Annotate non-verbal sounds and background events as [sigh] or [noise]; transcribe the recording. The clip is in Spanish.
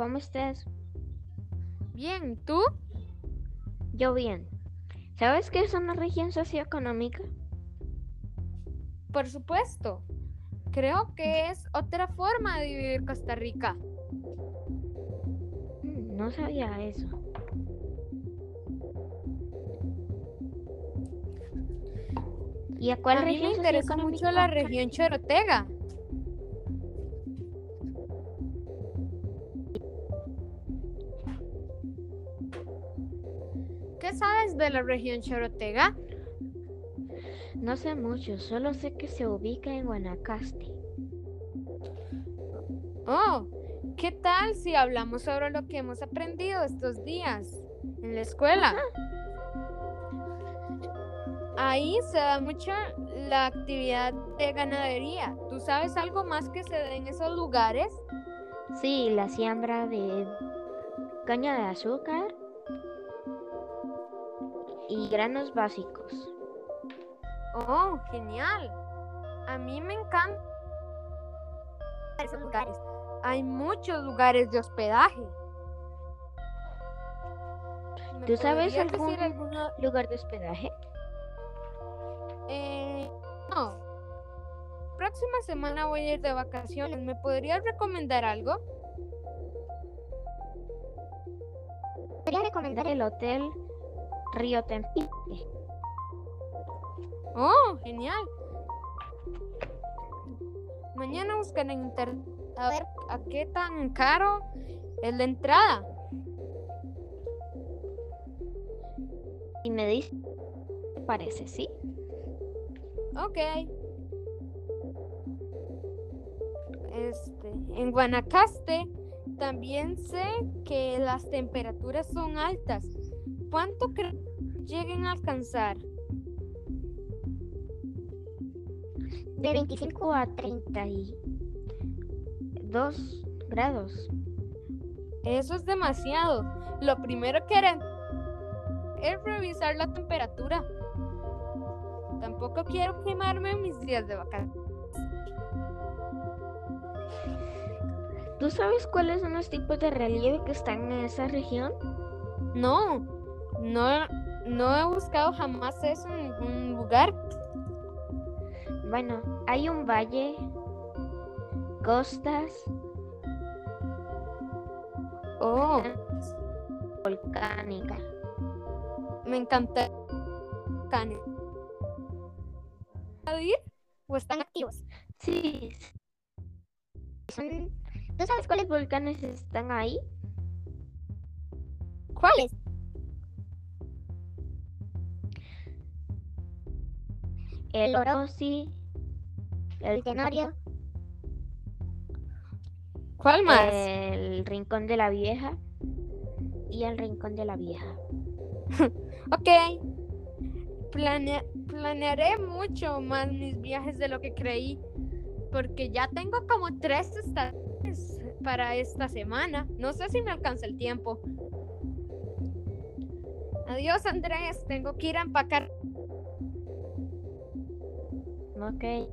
¿cómo estás? Bien, ¿tú? Yo bien. ¿Sabes qué es una región socioeconómica? Por supuesto. Creo que es otra forma de vivir Costa Rica. Mm, No sabía eso. ¿Y a cuál a mí región me interesa mucho la región Chorotega. ¿Qué sabes de la región Chorotega? No sé mucho, solo sé que se ubica en Guanacaste. Oh, ¿qué tal si hablamos sobre lo que hemos aprendido estos días en la escuela? Ahí se da mucha la actividad de ganadería. ¿Tú sabes algo más que se da en esos lugares? Sí, la siembra de caña de azúcar y granos básicos. Oh, genial. A mí me encanta esos lugares. Hay muchos lugares de hospedaje. ¿Me ¿Tú sabes algún lugar de hospedaje? Eh, no. Próxima semana voy a ir de vacaciones. ¿Me podrías recomendar algo? Podría recomendar el hotel Río Tempique. Oh, genial. Mañana buscaré en internet a ver a qué tan caro es la entrada. Y me dice, ¿qué te parece? ¿Sí? Ok. Este, en Guanacaste también sé que las temperaturas son altas. ¿Cuánto crees lleguen a alcanzar? De 25 a 32 grados. Eso es demasiado. Lo primero que haré es revisar la temperatura. Tampoco quiero quemarme mis días de vacaciones. ¿Tú sabes cuáles son los tipos de relieve que están en esa región? No, no, no he buscado jamás eso en ningún lugar. Bueno, hay un valle, costas, Oh, volcánica. me encanta. volcanes. ¿Puedo ir? ¿O están activos? Sí. ¿Tú sabes cuáles volcanes están ahí? ¿Cuáles? El Orosi, el Tenorio, ¿Cuál más? el Rincón de la Vieja y el Rincón de la Vieja. [laughs] Ok. Planea- planearé mucho más mis viajes de lo que creí. Porque ya tengo como tres estaciones para esta semana. No sé si me alcanza el tiempo. Adiós, Andrés. Tengo que ir a empacar. Okay.